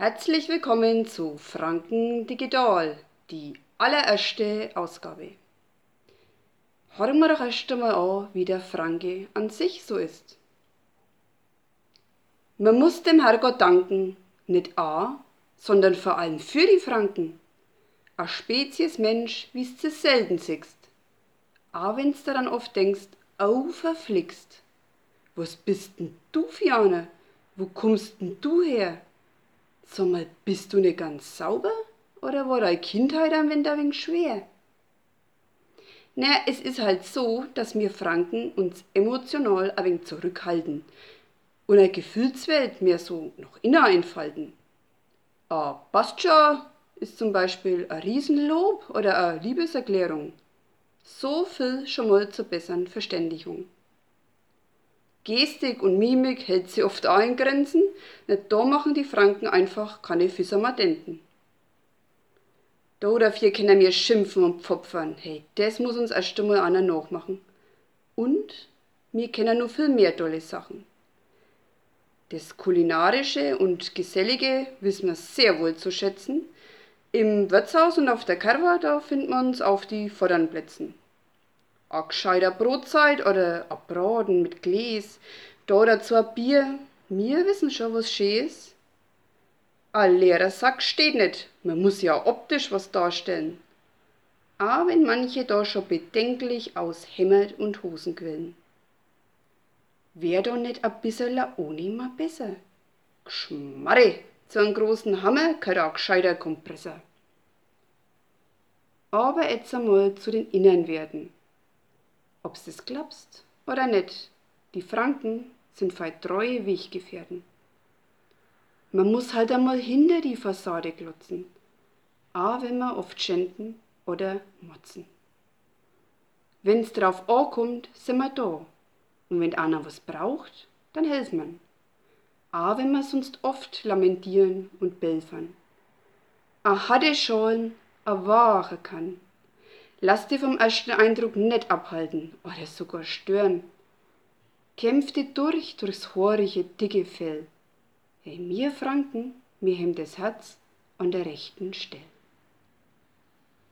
Herzlich willkommen zu Franken Digital, die allererste Ausgabe. Hören wir doch erst einmal an, wie der Franke an sich so ist. Man muss dem Herrgott danken, nicht a, sondern vor allem für die Franken. A Spezies Mensch, wie's zu selten siehst. A wenn's daran oft denkst, au verflixt. Was bist denn du für? Wo kommst denn du her? Sag mal, bist du nicht ganz sauber? Oder war deine Kindheit ein wenig, ein wenig schwer? Na, es ist halt so, dass wir Franken uns emotional ein wenig zurückhalten und eine Gefühlswelt mehr so noch inner einfalten. Ah, passt ist zum Beispiel ein Riesenlob oder eine Liebeserklärung. So viel schon mal zur besseren Verständigung. Gestik und Mimik hält sie oft auch in Grenzen, nicht da machen die Franken einfach keine Fissermadenten. Da dafür können wir schimpfen und pfopfern. Hey, das muss uns erst einmal einer nachmachen. Und wir kennen noch viel mehr tolle Sachen. Das Kulinarische und Gesellige wissen wir sehr wohl zu schätzen. Im Wirtshaus und auf der Kerwa, da finden wir uns auf die Vordernplätzen. A gescheiter Brotzeit oder a Braten mit Gläs, da dazu a Bier, wir wissen schon, was schön ist. A leerer Sack steht nicht, man muss ja optisch was darstellen. A wenn manche da schon bedenklich aus Hemd und Hosen quillen. Wär doch nicht a bissel ohne mal besser. Gschmarre, zu einem großen Hammer gehört a gescheiter Kompressor. Aber jetzt einmal zu den inneren Werten ob's das glaubst oder nicht, die Franken sind fei treue Weggefährten. Man muss halt einmal hinter die Fassade glotzen, a wenn man oft schänden oder motzen. Wenn's drauf ankommt, sind wir da. Und wenn einer was braucht, dann helfen man. A wenn wir sonst oft lamentieren und belfern. A hatte Schalen, a wahre kann. Lass dich vom ersten Eindruck nicht abhalten oder sogar stören. Kämpf dich durch durchs horige, dicke Fell. Hey, mir Franken, mir hem das Herz an der rechten Stelle.